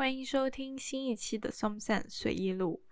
欢迎收听新一期的《Sumsan 随意录》。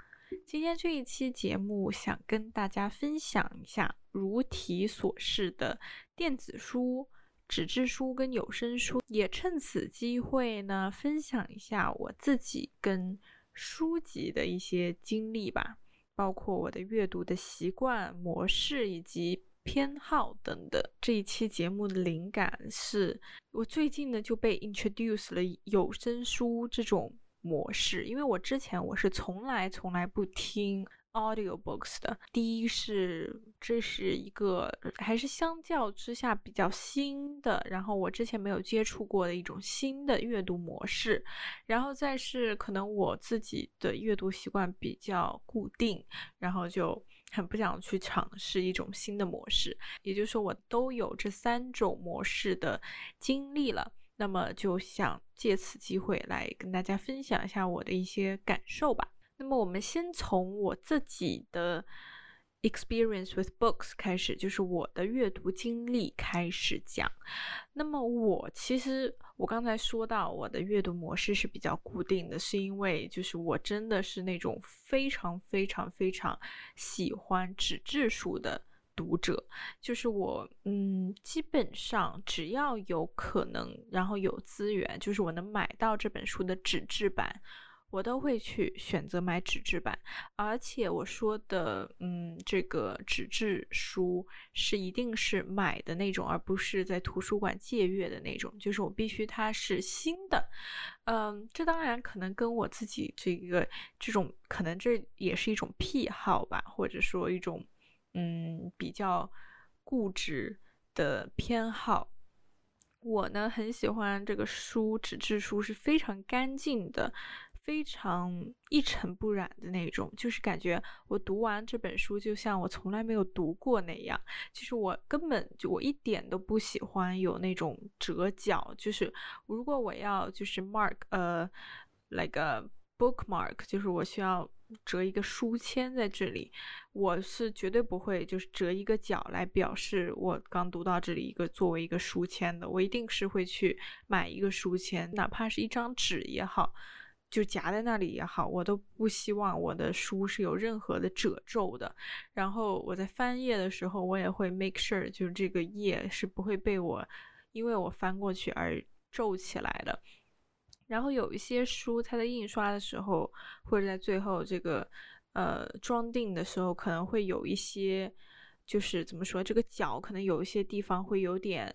今天这一期节目，想跟大家分享一下如题所示的电子书、纸质书跟有声书，也趁此机会呢，分享一下我自己跟书籍的一些经历吧，包括我的阅读的习惯、模式以及。偏好等等，这一期节目的灵感是我最近呢就被 introduce 了有声书这种模式，因为我之前我是从来从来不听。Audiobooks 的第一是，这是一个还是相较之下比较新的，然后我之前没有接触过的一种新的阅读模式，然后再是可能我自己的阅读习惯比较固定，然后就很不想去尝试一种新的模式，也就是说我都有这三种模式的经历了，那么就想借此机会来跟大家分享一下我的一些感受吧。那么我们先从我自己的 experience with books 开始，就是我的阅读经历开始讲。那么我其实我刚才说到我的阅读模式是比较固定的，是因为就是我真的是那种非常非常非常喜欢纸质书的读者，就是我嗯基本上只要有可能，然后有资源，就是我能买到这本书的纸质版。我都会去选择买纸质版，而且我说的，嗯，这个纸质书是一定是买的那种，而不是在图书馆借阅的那种，就是我必须它是新的，嗯，这当然可能跟我自己这个这种，可能这也是一种癖好吧，或者说一种，嗯，比较固执的偏好。我呢很喜欢这个书，纸质书是非常干净的。非常一尘不染的那种，就是感觉我读完这本书，就像我从来没有读过那样。其实我根本就我一点都不喜欢有那种折角，就是如果我要就是 mark 呃，like a bookmark，就是我需要折一个书签在这里，我是绝对不会就是折一个角来表示我刚读到这里一个作为一个书签的，我一定是会去买一个书签，哪怕是一张纸也好。就夹在那里也好，我都不希望我的书是有任何的褶皱的。然后我在翻页的时候，我也会 make sure，就是这个页是不会被我因为我翻过去而皱起来的。然后有一些书，它在印刷的时候，或者在最后这个呃装订的时候，可能会有一些，就是怎么说，这个角可能有一些地方会有点。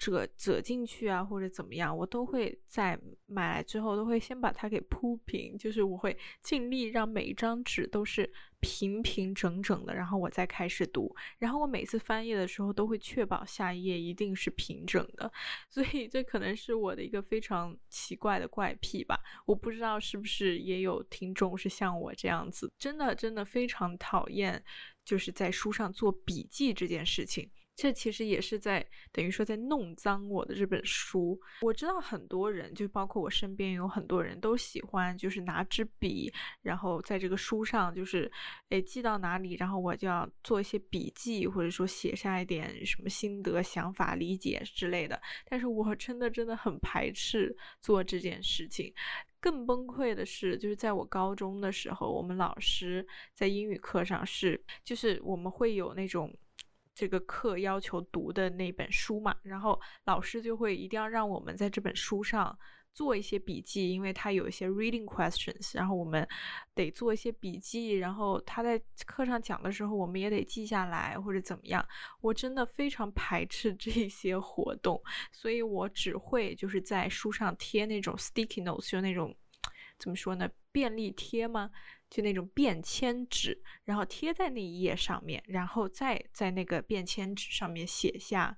折折进去啊，或者怎么样，我都会在买来之后都会先把它给铺平，就是我会尽力让每一张纸都是平平整整的，然后我再开始读。然后我每次翻页的时候都会确保下一页一定是平整的，所以这可能是我的一个非常奇怪的怪癖吧。我不知道是不是也有听众是像我这样子，真的真的非常讨厌就是在书上做笔记这件事情。这其实也是在等于说在弄脏我的这本书。我知道很多人，就包括我身边有很多人都喜欢，就是拿支笔，然后在这个书上，就是诶记到哪里，然后我就要做一些笔记，或者说写下一点什么心得、想法、理解之类的。但是我真的真的很排斥做这件事情。更崩溃的是，就是在我高中的时候，我们老师在英语课上是，就是我们会有那种。这个课要求读的那本书嘛，然后老师就会一定要让我们在这本书上做一些笔记，因为他有一些 reading questions，然后我们得做一些笔记，然后他在课上讲的时候，我们也得记下来或者怎么样。我真的非常排斥这些活动，所以我只会就是在书上贴那种 sticky notes，就那种怎么说呢，便利贴吗？就那种便签纸，然后贴在那一页上面，然后再在那个便签纸上面写下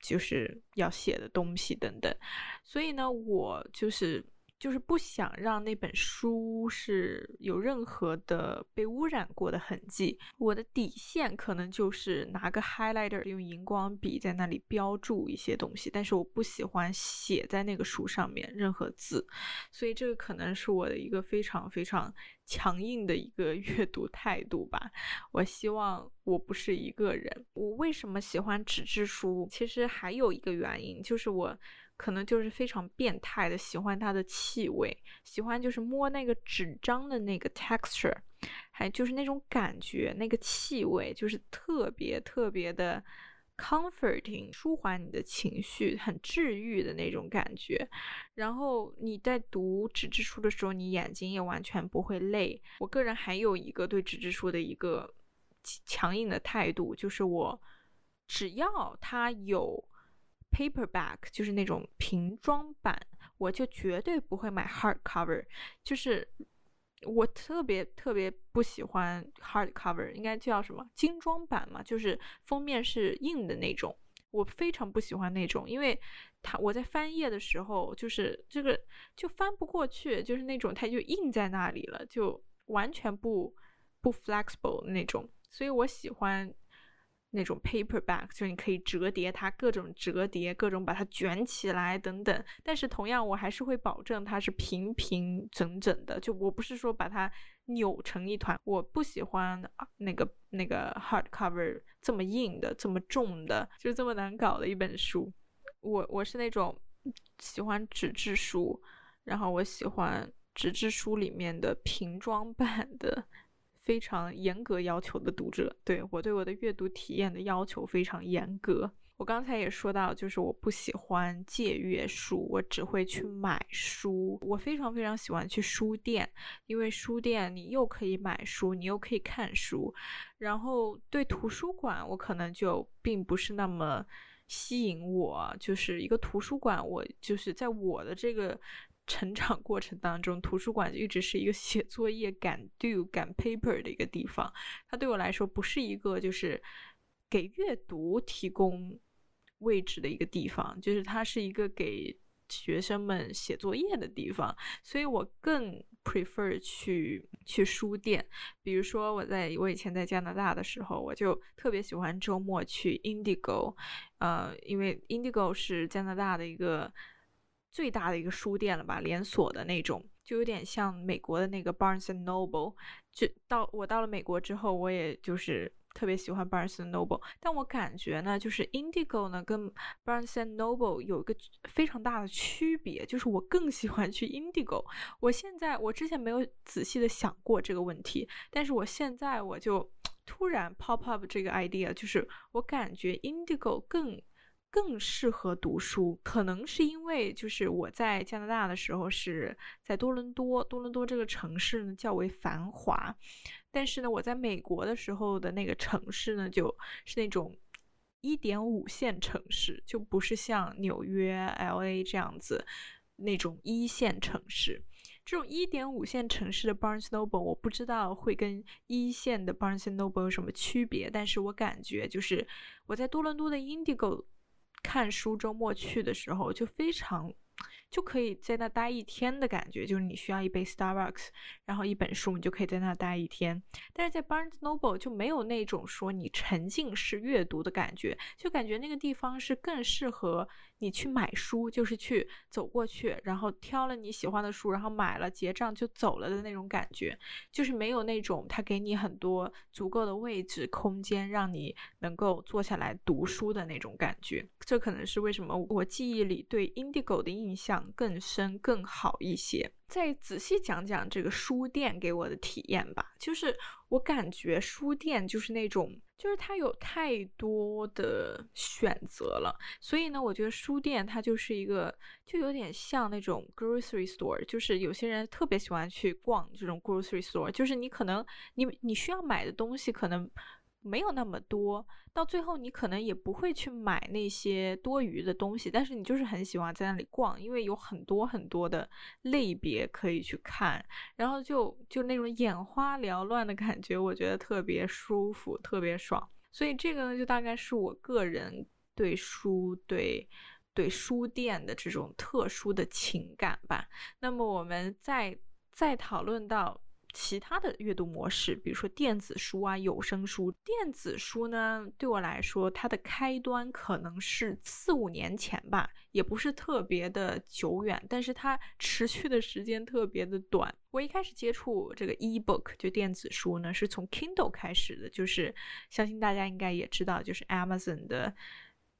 就是要写的东西等等。所以呢，我就是。就是不想让那本书是有任何的被污染过的痕迹。我的底线可能就是拿个 highlighter，用荧光笔在那里标注一些东西，但是我不喜欢写在那个书上面任何字。所以这个可能是我的一个非常非常强硬的一个 阅读态度吧。我希望我不是一个人。我为什么喜欢纸质书？其实还有一个原因，就是我。可能就是非常变态的喜欢它的气味，喜欢就是摸那个纸张的那个 texture，还就是那种感觉，那个气味就是特别特别的。comforting 舒缓你的情绪，很治愈的那种感觉。然后你在读纸质书的时候，你眼睛也完全不会累。我个人还有一个对纸质书的一个强硬的态度，就是我只要它有 paperback，就是那种瓶装版，我就绝对不会买 hardcover，就是。我特别特别不喜欢 hard cover，应该叫什么精装版嘛，就是封面是硬的那种。我非常不喜欢那种，因为它我在翻页的时候，就是这个就翻不过去，就是那种它就印在那里了，就完全不不 flexible 那种。所以我喜欢。那种 paperback 就是你可以折叠它，各种折叠，各种把它卷起来等等。但是同样，我还是会保证它是平平整整的。就我不是说把它扭成一团，我不喜欢那个那个 hardcover 这么硬的、这么重的，就这么难搞的一本书。我我是那种喜欢纸质书，然后我喜欢纸质书里面的瓶装版的。非常严格要求的读者，对我对我的阅读体验的要求非常严格。我刚才也说到，就是我不喜欢借阅书，我只会去买书。我非常非常喜欢去书店，因为书店你又可以买书，你又可以看书。然后对图书馆，我可能就并不是那么吸引我。就是一个图书馆，我就是在我的这个。成长过程当中，图书馆就一直是一个写作业、赶 do、赶 paper 的一个地方。它对我来说不是一个就是给阅读提供位置的一个地方，就是它是一个给学生们写作业的地方。所以我更 prefer 去去书店。比如说，我在我以前在加拿大的时候，我就特别喜欢周末去 Indigo，呃，因为 Indigo 是加拿大的一个。最大的一个书店了吧，连锁的那种，就有点像美国的那个 Barnes and Noble。就到我到了美国之后，我也就是特别喜欢 Barnes and Noble。但我感觉呢，就是 Indigo 呢跟 Barnes and Noble 有一个非常大的区别，就是我更喜欢去 Indigo。我现在我之前没有仔细的想过这个问题，但是我现在我就突然 pop up 这个 idea，就是我感觉 Indigo 更。更适合读书，可能是因为就是我在加拿大的时候是在多伦多，多伦多这个城市呢较为繁华，但是呢我在美国的时候的那个城市呢就是那种一点五线城市，就不是像纽约、L A 这样子那种一线城市。这种一点五线城市的 Barnes Noble，我不知道会跟一线的 Barnes Noble 有什么区别，但是我感觉就是我在多伦多的 Indigo。看书周末去的时候就非常，就可以在那待一天的感觉，就是你需要一杯 Starbucks，然后一本书，你就可以在那待一天。但是在 Barnes Noble 就没有那种说你沉浸式阅读的感觉，就感觉那个地方是更适合。你去买书，就是去走过去，然后挑了你喜欢的书，然后买了结账就走了的那种感觉，就是没有那种他给你很多足够的位置空间，让你能够坐下来读书的那种感觉。这可能是为什么我记忆里对 Indigo 的印象更深更好一些。再仔细讲讲这个书店给我的体验吧，就是我感觉书店就是那种。就是它有太多的选择了，所以呢，我觉得书店它就是一个，就有点像那种 grocery store，就是有些人特别喜欢去逛这种 grocery store，就是你可能你你需要买的东西可能。没有那么多，到最后你可能也不会去买那些多余的东西，但是你就是很喜欢在那里逛，因为有很多很多的类别可以去看，然后就就那种眼花缭乱的感觉，我觉得特别舒服，特别爽。所以这个呢，就大概是我个人对书、对对书店的这种特殊的情感吧。那么我们再再讨论到。其他的阅读模式，比如说电子书啊、有声书。电子书呢，对我来说，它的开端可能是四五年前吧，也不是特别的久远，但是它持续的时间特别的短。我一开始接触这个 e-book 就电子书呢，是从 Kindle 开始的，就是相信大家应该也知道，就是 Amazon 的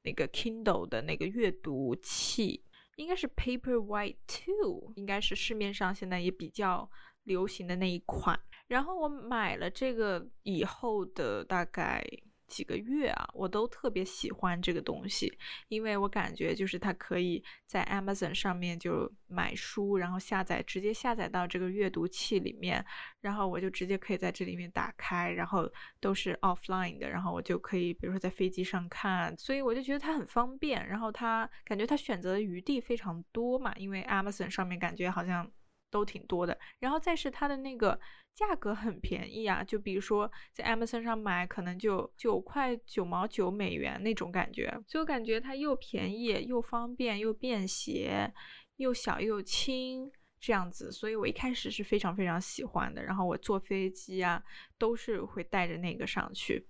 那个 Kindle 的那个阅读器。应该是 Paperwhite Two，应该是市面上现在也比较流行的那一款。然后我买了这个以后的大概。几个月啊，我都特别喜欢这个东西，因为我感觉就是它可以在 Amazon 上面就买书，然后下载直接下载到这个阅读器里面，然后我就直接可以在这里面打开，然后都是 offline 的，然后我就可以比如说在飞机上看，所以我就觉得它很方便，然后它感觉它选择的余地非常多嘛，因为 Amazon 上面感觉好像都挺多的，然后再是它的那个。价格很便宜啊，就比如说在 Amazon 上买，可能就九块九毛九美元那种感觉，所以我感觉它又便宜又方便又便携，又小又轻这样子，所以我一开始是非常非常喜欢的。然后我坐飞机啊，都是会带着那个上去，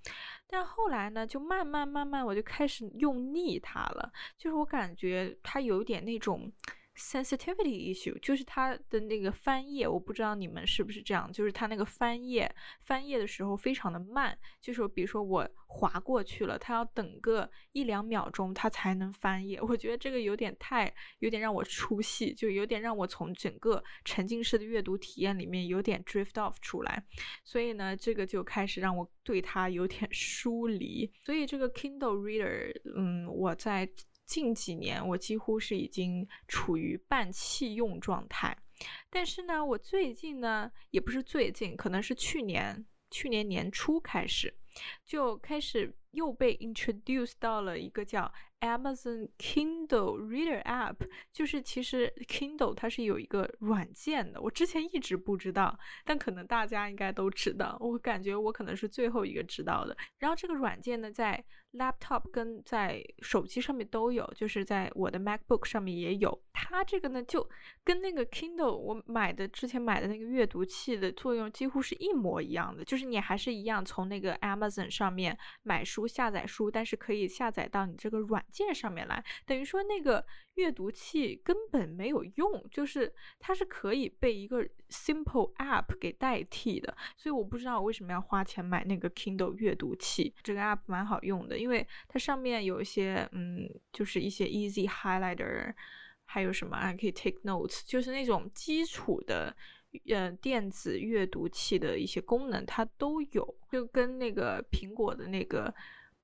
但后来呢，就慢慢慢慢我就开始用腻它了，就是我感觉它有点那种。Sensitivity issue 就是它的那个翻页，我不知道你们是不是这样，就是它那个翻页翻页的时候非常的慢，就是比如说我划过去了，它要等个一两秒钟它才能翻页，我觉得这个有点太有点让我出戏，就有点让我从整个沉浸式的阅读体验里面有点 drift off 出来，所以呢，这个就开始让我对它有点 疏离，所以这个 Kindle Reader，嗯，我在。近几年，我几乎是已经处于半弃用状态。但是呢，我最近呢，也不是最近，可能是去年，去年年初开始，就开始又被 introduce 到了一个叫 Amazon Kindle Reader App。就是其实 Kindle 它是有一个软件的，我之前一直不知道，但可能大家应该都知道。我感觉我可能是最后一个知道的。然后这个软件呢，在 Laptop 跟在手机上面都有，就是在我的 MacBook 上面也有。它这个呢，就跟那个 Kindle 我买的之前买的那个阅读器的作用几乎是一模一样的，就是你还是一样从那个 Amazon 上面买书下载书，但是可以下载到你这个软件上面来，等于说那个。阅读器根本没有用，就是它是可以被一个 simple app 给代替的，所以我不知道我为什么要花钱买那个 Kindle 阅读器。这个 app 蛮好用的，因为它上面有一些，嗯，就是一些 easy highlighter，还有什么还可以 take notes，就是那种基础的，呃，电子阅读器的一些功能它都有，就跟那个苹果的那个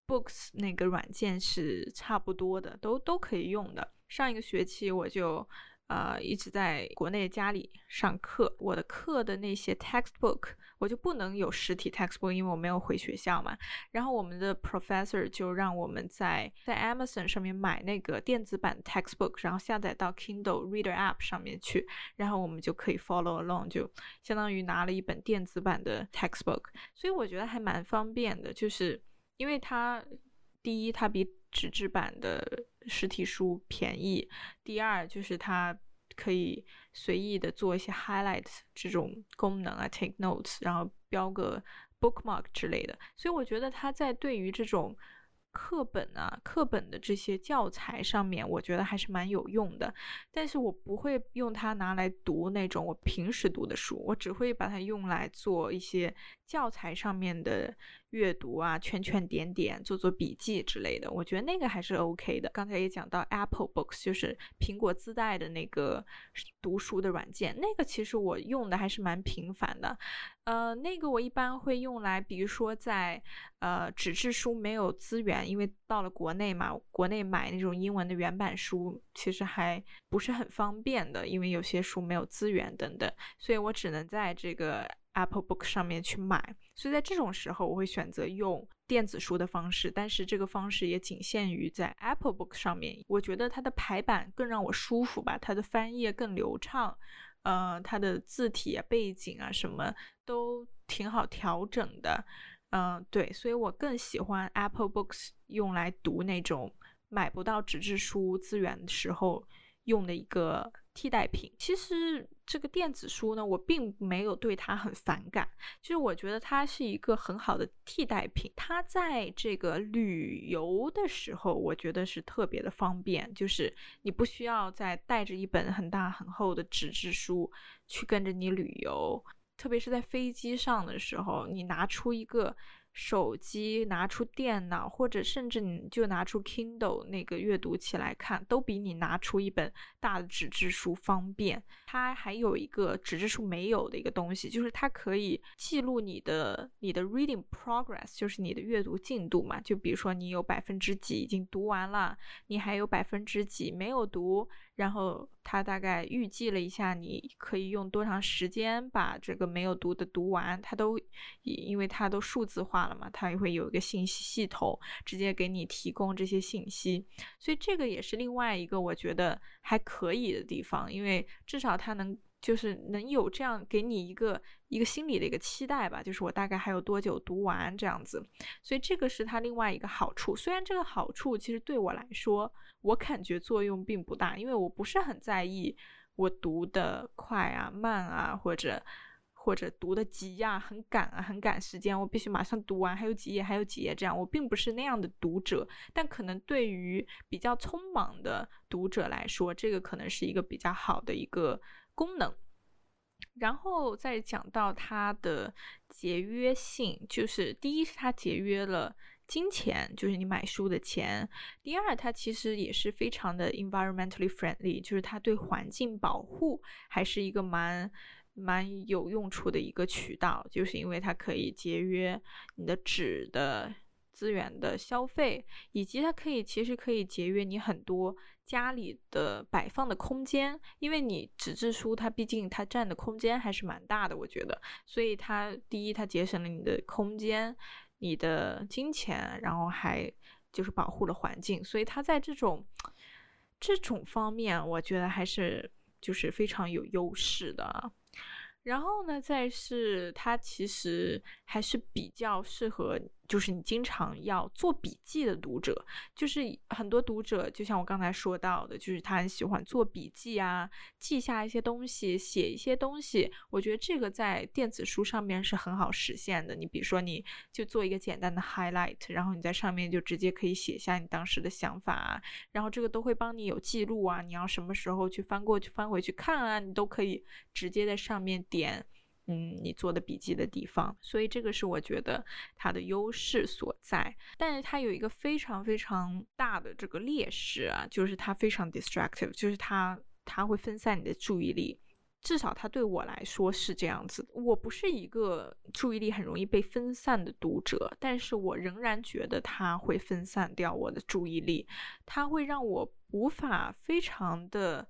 Books 那个软件是差不多的，都都可以用的。上一个学期我就，呃，一直在国内家里上课。我的课的那些 textbook 我就不能有实体 textbook，因为我没有回学校嘛。然后我们的 professor 就让我们在在 Amazon 上面买那个电子版 textbook，然后下载到 Kindle Reader app 上面去，然后我们就可以 follow along，就相当于拿了一本电子版的 textbook。所以我觉得还蛮方便的，就是因为它第一它比纸质版的实体书便宜。第二就是它可以随意的做一些 highlight 这种功能啊，take notes，然后标个 bookmark 之类的。所以我觉得它在对于这种课本啊，课本的这些教材上面，我觉得还是蛮有用的。但是我不会用它拿来读那种我平时读的书，我只会把它用来做一些教材上面的。阅读啊，圈圈点点，做做笔记之类的，我觉得那个还是 OK 的。刚才也讲到 Apple Books，就是苹果自带的那个读书的软件，那个其实我用的还是蛮频繁的。呃，那个我一般会用来，比如说在呃纸质书没有资源，因为到了国内嘛，国内买那种英文的原版书其实还不是很方便的，因为有些书没有资源等等，所以我只能在这个。Apple Book 上面去买，所以在这种时候我会选择用电子书的方式，但是这个方式也仅限于在 Apple Book 上面。我觉得它的排版更让我舒服吧，它的翻页更流畅，呃，它的字体啊、背景啊什么都挺好调整的，嗯，对，所以我更喜欢 Apple Books 用来读那种买不到纸质书资源的时候用的一个。替代品，其实这个电子书呢，我并没有对它很反感，就是我觉得它是一个很好的替代品。它在这个旅游的时候，我觉得是特别的方便，就是你不需要再带着一本很大很厚的纸质书去跟着你旅游，特别是在飞机上的时候，你拿出一个手机、拿出电脑，或者甚至你就拿出 Kindle 那个阅读器来看，都比你拿出一本大的纸质书方便。它还有一个纸质书没有的一个东西，就是它可以记录你的你的 reading progress，就是你的阅读进度嘛。就比如说你有百分之几已经读完了，你还有百分之几没有读。然后他大概预计了一下，你可以用多长时间把这个没有读的读完。他都，因为他都数字化了嘛，他也会有一个信息系统，直接给你提供这些信息。所以这个也是另外一个我觉得还可以的地方，因为至少它能。就是能有这样给你一个一个心理的一个期待吧，就是我大概还有多久读完这样子，所以这个是它另外一个好处。虽然这个好处其实对我来说，我感觉作用并不大，因为我不是很在意我读的快啊、慢啊，或者或者读的急呀、很赶啊、很赶时间，我必须马上读完，还有几页，还有几页这样，我并不是那样的读者。但可能对于比较匆忙的读者来说，这个可能是一个比较好的一个。功能，然后再讲到它的节约性，就是第一是它节约了金钱，就是你买书的钱；第二，它其实也是非常的 environmentally friendly，就是它对环境保护还是一个蛮蛮有用处的一个渠道，就是因为它可以节约你的纸的资源的消费，以及它可以其实可以节约你很多。家里的摆放的空间，因为你纸质书它毕竟它占的空间还是蛮大的，我觉得，所以它第一它节省了你的空间、你的金钱，然后还就是保护了环境，所以它在这种这种方面，我觉得还是就是非常有优势的。然后呢，再是它其实还是比较适合。就是你经常要做笔记的读者，就是很多读者，就像我刚才说到的，就是他很喜欢做笔记啊，记下一些东西，写一些东西。我觉得这个在电子书上面是很好实现的。你比如说，你就做一个简单的 highlight，然后你在上面就直接可以写下你当时的想法，然后这个都会帮你有记录啊。你要什么时候去翻过去、翻回去看啊，你都可以直接在上面点。嗯，你做的笔记的地方，所以这个是我觉得它的优势所在。但是它有一个非常非常大的这个劣势啊，就是它非常 distractive，就是它它会分散你的注意力。至少它对我来说是这样子。我不是一个注意力很容易被分散的读者，但是我仍然觉得它会分散掉我的注意力，它会让我无法非常的。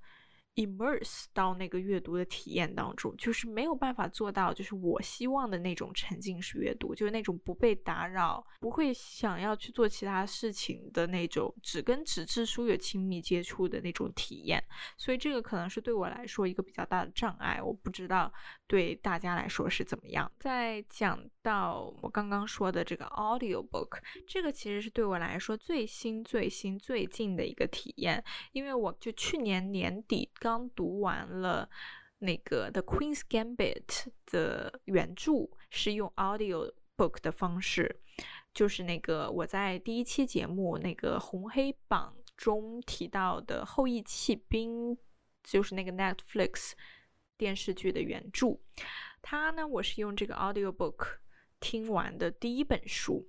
Immerse 到那个阅读的体验当中，就是没有办法做到，就是我希望的那种沉浸式阅读，就是那种不被打扰，不会想要去做其他事情的那种，只跟纸质书有亲密接触的那种体验。所以这个可能是对我来说一个比较大的障碍。我不知道对大家来说是怎么样。在讲到我刚刚说的这个 audio book，这个其实是对我来说最新、最新、最近的一个体验，因为我就去年年底。刚读完了那个《The Queen's Gambit》的原著，是用 audio book 的方式，就是那个我在第一期节目那个红黑榜中提到的《后羿弃兵》，就是那个 Netflix 电视剧的原著。它呢，我是用这个 audio book 听完的第一本书。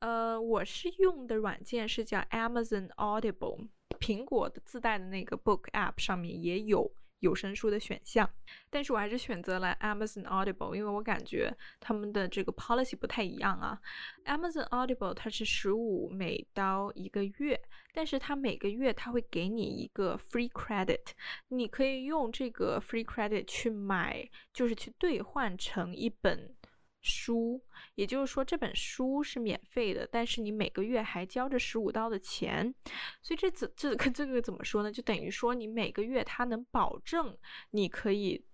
呃，我是用的软件是叫 Amazon Audible。苹果的自带的那个 Book App 上面也有有声书的选项，但是我还是选择了 Amazon Audible，因为我感觉他们的这个 policy 不太一样啊。Amazon Audible 它是十五美刀一个月，但是它每个月它会给你一个 free credit，你可以用这个 free credit 去买，就是去兑换成一本。书，也就是说这本书是免费的，但是你每个月还交着十五刀的钱，所以这怎这个这个怎么说呢？就等于说你每个月它能保证你可以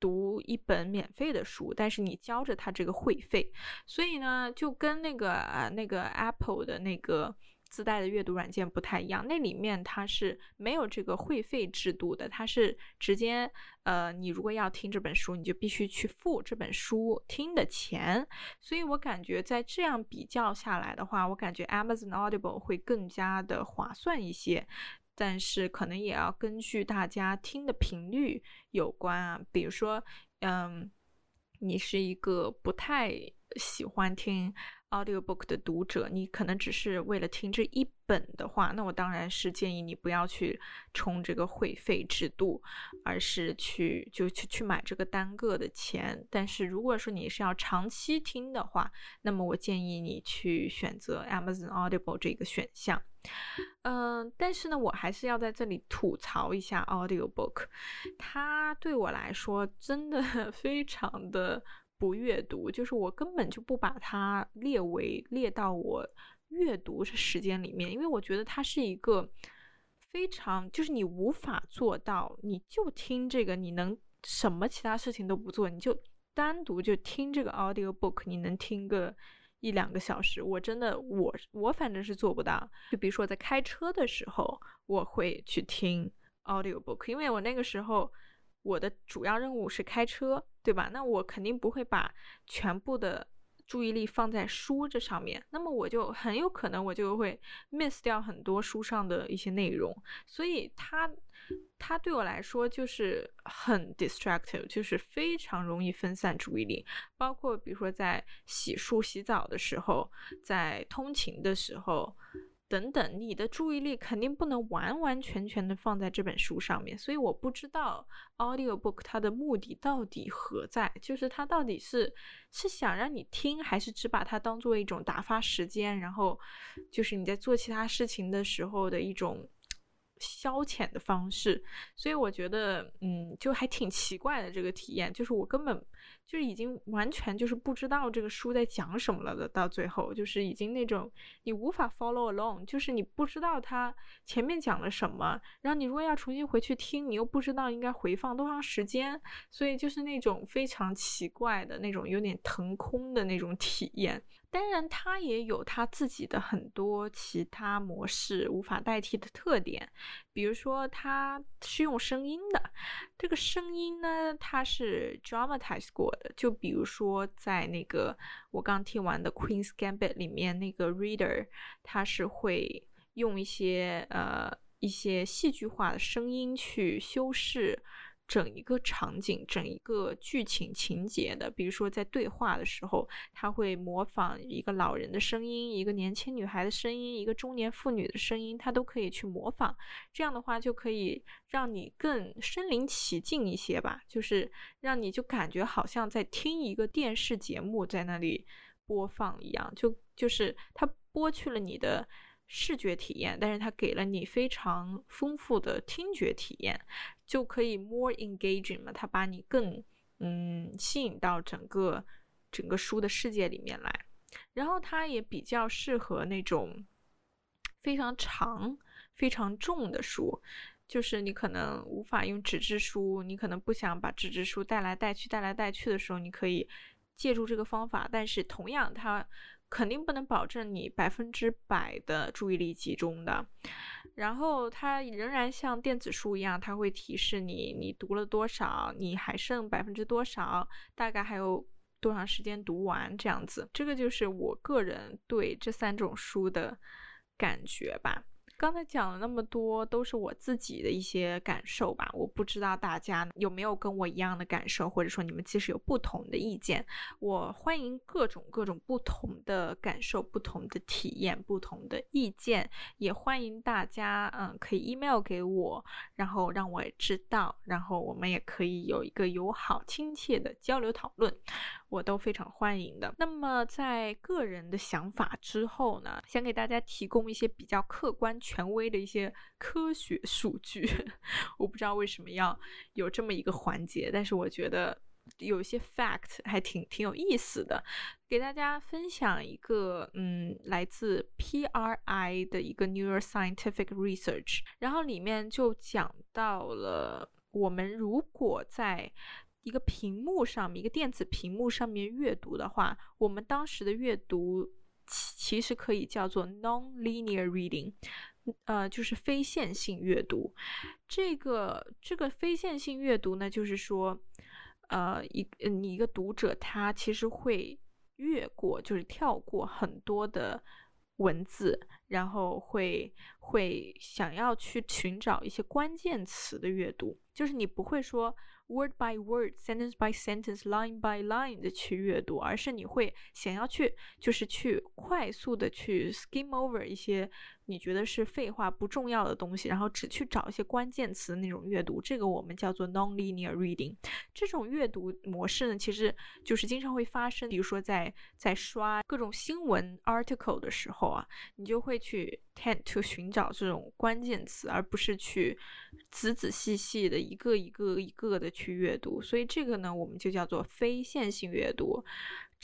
读一本免费的书，但是你交着它这个会费，所以呢，就跟那个啊那个 Apple 的那个。自带的阅读软件不太一样，那里面它是没有这个会费制度的，它是直接，呃，你如果要听这本书，你就必须去付这本书听的钱。所以我感觉在这样比较下来的话，我感觉 Amazon Audible 会更加的划算一些，但是可能也要根据大家听的频率有关啊，比如说，嗯，你是一个不太喜欢听。Audiobook 的读者，你可能只是为了听这一本的话，那我当然是建议你不要去充这个会费制度，而是去就去去买这个单个的钱。但是如果说你是要长期听的话，那么我建议你去选择 Amazon Audible 这个选项。嗯，但是呢，我还是要在这里吐槽一下 audiobook，它对我来说真的 非常的。不阅读，就是我根本就不把它列为列到我阅读时间里面，因为我觉得它是一个非常，就是你无法做到，你就听这个，你能什么其他事情都不做，你就单独就听这个 audio book，你能听个一两个小时，我真的我我反正是做不到。就比如说在开车的时候，我会去听 audio book，因为我那个时候。我的主要任务是开车，对吧？那我肯定不会把全部的注意力放在书这上面，那么我就很有可能我就会 miss 掉很多书上的一些内容，所以它它对我来说就是很 distractive，就是非常容易分散注意力，包括比如说在洗漱、洗澡的时候，在通勤的时候。等等，你的注意力肯定不能完完全全的放在这本书上面，所以我不知道 audiobook 它的目的到底何在，就是它到底是是想让你听，还是只把它当做一种打发时间，然后就是你在做其他事情的时候的一种。消遣的方式，所以我觉得，嗯，就还挺奇怪的这个体验，就是我根本就是已经完全就是不知道这个书在讲什么了的，到最后就是已经那种你无法 follow along，就是你不知道它前面讲了什么，然后你如果要重新回去听，你又不知道应该回放多长时间，所以就是那种非常奇怪的那种有点腾空的那种体验。当然，它也有它自己的很多其他模式无法代替的特点，比如说它是用声音的，这个声音呢，它是 dramatize 过的。就比如说在那个我刚听完的 Queen's Gambit 里面，那个 reader 他是会用一些呃一些戏剧化的声音去修饰。整一个场景，整一个剧情情节的，比如说在对话的时候，他会模仿一个老人的声音，一个年轻女孩的声音，一个中年妇女的声音，他都可以去模仿。这样的话，就可以让你更身临其境一些吧，就是让你就感觉好像在听一个电视节目在那里播放一样，就就是他剥去了你的。视觉体验，但是它给了你非常丰富的听觉体验，就可以 more engaging 嘛，它把你更嗯吸引到整个整个书的世界里面来，然后它也比较适合那种非常长、非常重的书，就是你可能无法用纸质书，你可能不想把纸质书带来带去、带来带去的时候，你可以借助这个方法，但是同样它。肯定不能保证你百分之百的注意力集中的，然后它仍然像电子书一样，它会提示你你读了多少，你还剩百分之多少，大概还有多长时间读完这样子。这个就是我个人对这三种书的感觉吧。刚才讲了那么多，都是我自己的一些感受吧。我不知道大家有没有跟我一样的感受，或者说你们其实有不同的意见。我欢迎各种各种不同的感受、不同的体验、不同的意见，也欢迎大家，嗯，可以 email 给我，然后让我知道，然后我们也可以有一个友好、亲切的交流讨论。我都非常欢迎的。那么，在个人的想法之后呢，想给大家提供一些比较客观、权威的一些科学数据。我不知道为什么要有这么一个环节，但是我觉得有一些 fact 还挺挺有意思的，给大家分享一个，嗯，来自 PRI 的一个 neuroscientific research，然后里面就讲到了我们如果在一个屏幕上面，一个电子屏幕上面阅读的话，我们当时的阅读其其实可以叫做 non-linear reading，呃，就是非线性阅读。这个这个非线性阅读呢，就是说，呃，一你一个读者他其实会越过，就是跳过很多的文字，然后会会想要去寻找一些关键词的阅读，就是你不会说。Word by word、sentence by sentence、line by line 的去阅读，而是你会想要去，就是去快速的去 skim over 一些你觉得是废话不重要的东西，然后只去找一些关键词那种阅读，这个我们叫做 non-linear reading。这种阅读模式呢，其实就是经常会发生，比如说在在刷各种新闻 article 的时候啊，你就会去 tend to 寻找这种关键词，而不是去仔仔细细的一个一个一个的去阅读。所以这个呢，我们就叫做非线性阅读。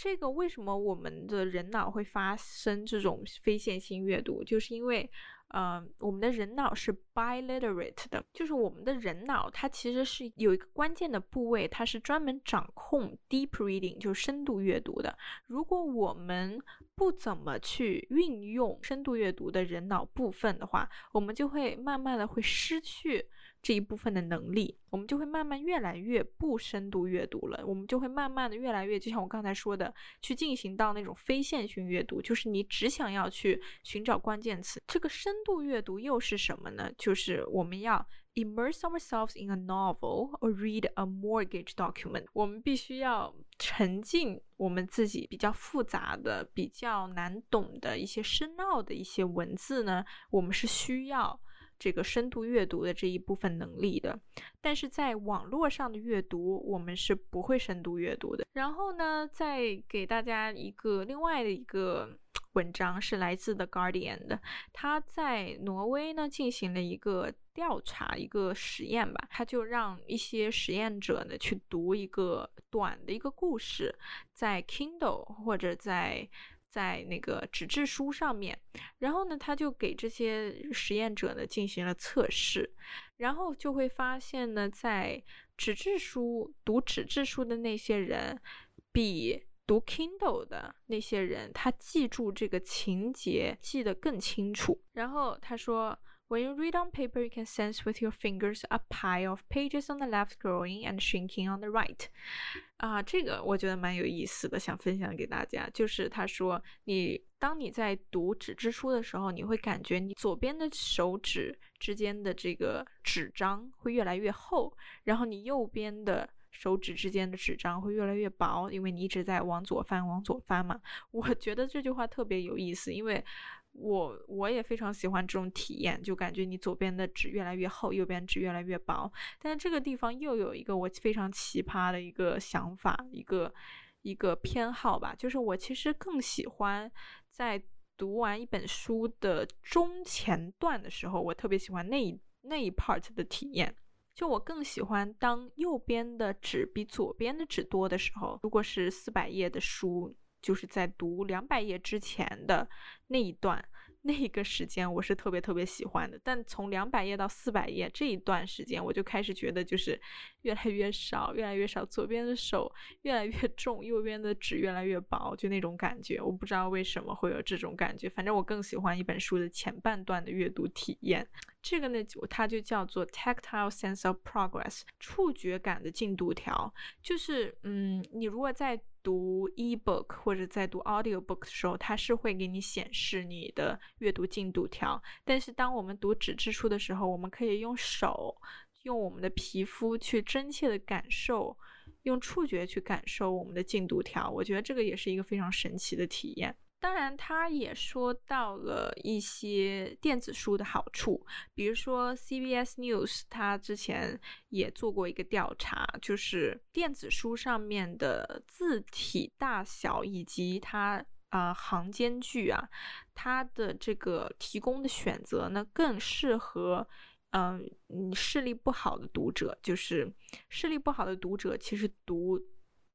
这个为什么我们的人脑会发生这种非线性阅读？就是因为。呃，我们的人脑是 biliterate 的，就是我们的人脑它其实是有一个关键的部位，它是专门掌控 deep reading，就是深度阅读的。如果我们不怎么去运用深度阅读的人脑部分的话，我们就会慢慢的会失去。这一部分的能力，我们就会慢慢越来越不深度阅读了。我们就会慢慢的越来越，就像我刚才说的，去进行到那种非线性阅读，就是你只想要去寻找关键词。这个深度阅读又是什么呢？就是我们要 immerse ourselves in a novel or read a mortgage document。我们必须要沉浸我们自己比较复杂的、比较难懂的一些深奥的一些文字呢。我们是需要。这个深度阅读的这一部分能力的，但是在网络上的阅读，我们是不会深度阅读的。然后呢，再给大家一个另外的一个文章，是来自 The Guardian 的，他在挪威呢进行了一个调查，一个实验吧，他就让一些实验者呢去读一个短的一个故事，在 Kindle 或者在。在那个纸质书上面，然后呢，他就给这些实验者呢进行了测试，然后就会发现呢，在纸质书读纸质书的那些人，比读 Kindle 的那些人，他记住这个情节记得更清楚。然后他说。When you read on paper, you can sense with your fingers a pile of pages on the left growing and shrinking on the right。啊，这个我觉得蛮有意思的，想分享给大家。就是他说，你当你在读纸质书的时候，你会感觉你左边的手指之间的这个纸张会越来越厚，然后你右边的手指之间的纸张会越来越薄，因为你一直在往左翻，往左翻嘛。我觉得这句话特别有意思，因为。我我也非常喜欢这种体验，就感觉你左边的纸越来越厚，右边纸越来越薄。但是这个地方又有一个我非常奇葩的一个想法，一个一个偏好吧，就是我其实更喜欢在读完一本书的中前段的时候，我特别喜欢那一那一 part 的体验。就我更喜欢当右边的纸比左边的纸多的时候，如果是四百页的书。就是在读两百页之前的那一段，那个时间我是特别特别喜欢的。但从两百页到四百页这一段时间，我就开始觉得就是越来越少，越来越少。左边的手越来越重，右边的纸越来越薄，就那种感觉。我不知道为什么会有这种感觉，反正我更喜欢一本书的前半段的阅读体验。这个呢，它就叫做 tactile sense of progress，触觉感的进度条。就是嗯，你如果在读 e-book 或者在读 audio book 的时候，它是会给你显示你的阅读进度条。但是当我们读纸质书的时候，我们可以用手、用我们的皮肤去真切的感受，用触觉去感受我们的进度条。我觉得这个也是一个非常神奇的体验。当然，他也说到了一些电子书的好处，比如说 CBS News，他之前也做过一个调查，就是电子书上面的字体大小以及它啊行间距啊，它的这个提供的选择呢，更适合嗯视力不好的读者，就是视力不好的读者其实读。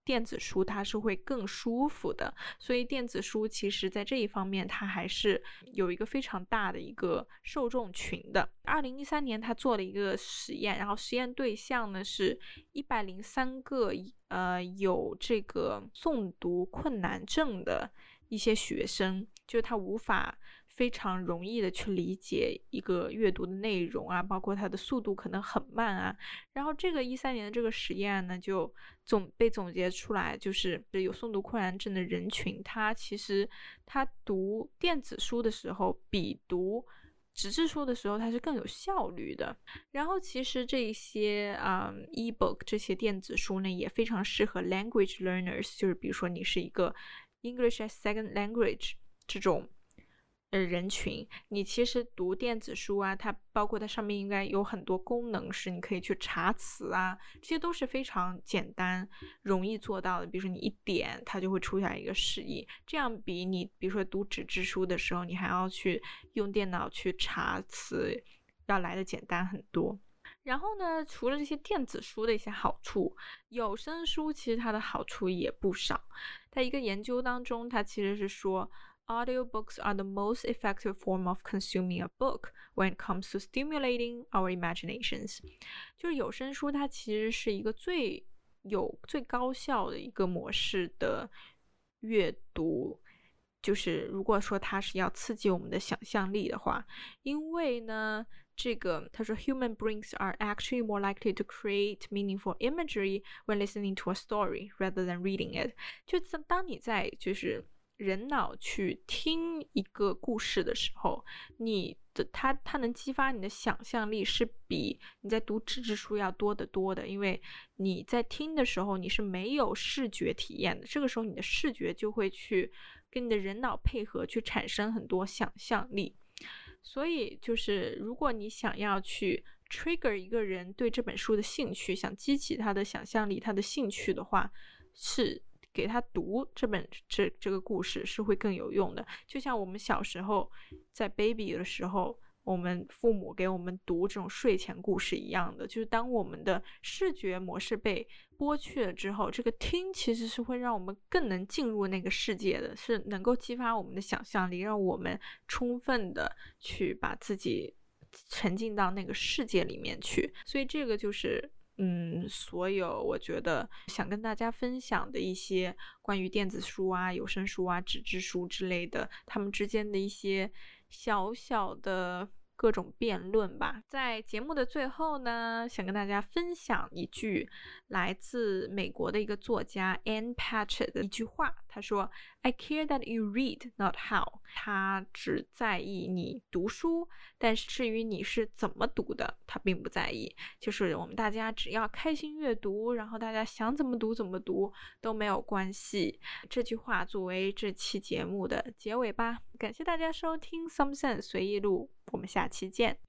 电子书它是会更舒服的，所以电子书其实在这一方面它还是有一个非常大的一个受众群的。二零一三年他做了一个实验，然后实验对象呢是一百零三个呃有这个诵读困难症的一些学生，就是他无法。非常容易的去理解一个阅读的内容啊，包括它的速度可能很慢啊。然后这个一三年的这个实验呢，就总被总结出来，就是有诵读困难症的人群，他其实他读电子书的时候，比读纸质书的时候，它是更有效率的。然后其实这些啊，ebook 这些电子书呢，也非常适合 language learners，就是比如说你是一个 English as second language 这种。呃，人群，你其实读电子书啊，它包括它上面应该有很多功能是你可以去查词啊，这些都是非常简单、容易做到的。比如说你一点，它就会出现一个示意，这样比你比如说读纸质书的时候，你还要去用电脑去查词，要来的简单很多。然后呢，除了这些电子书的一些好处，有声书其实它的好处也不少。在一个研究当中，它其实是说。Audiobooks are the most effective form of consuming a book when it comes to stimulating our imaginations。就是有声书，它其实是一个最有最高效的一个模式的阅读。就是如果说它是要刺激我们的想象力的话，因为呢，这个他说，human brains are actually more likely to create meaningful imagery when listening to a story rather than reading it。就当你在就是。 人脑去听一个故事的时候，你的它它能激发你的想象力，是比你在读纸质书要多得多的。因为你在听的时候，你是没有视觉体验的，这个时候你的视觉就会去跟你的人脑配合，去产生很多想象力。所以，就是如果你想要去 trigger 一个人对这本书的兴趣，想激起他的想象力、他的兴趣的话，是。给他读这本这这个故事是会更有用的，就像我们小时候在 baby 的时候，我们父母给我们读这种睡前故事一样的。就是当我们的视觉模式被剥去了之后，这个听其实是会让我们更能进入那个世界的，是能够激发我们的想象力，让我们充分的去把自己沉浸到那个世界里面去。所以这个就是。嗯，所有我觉得想跟大家分享的一些关于电子书啊、有声书啊、纸质书之类的，他们之间的一些小小的。各种辩论吧，在节目的最后呢，想跟大家分享一句来自美国的一个作家 Anne Patchett 的一句话。他说：“I care that you read, not how。”他只在意你读书，但是至于你是怎么读的，他并不在意。就是我们大家只要开心阅读，然后大家想怎么读怎么读都没有关系。这句话作为这期节目的结尾吧。感谢大家收听《Some Sense 随意录》。我们下期见。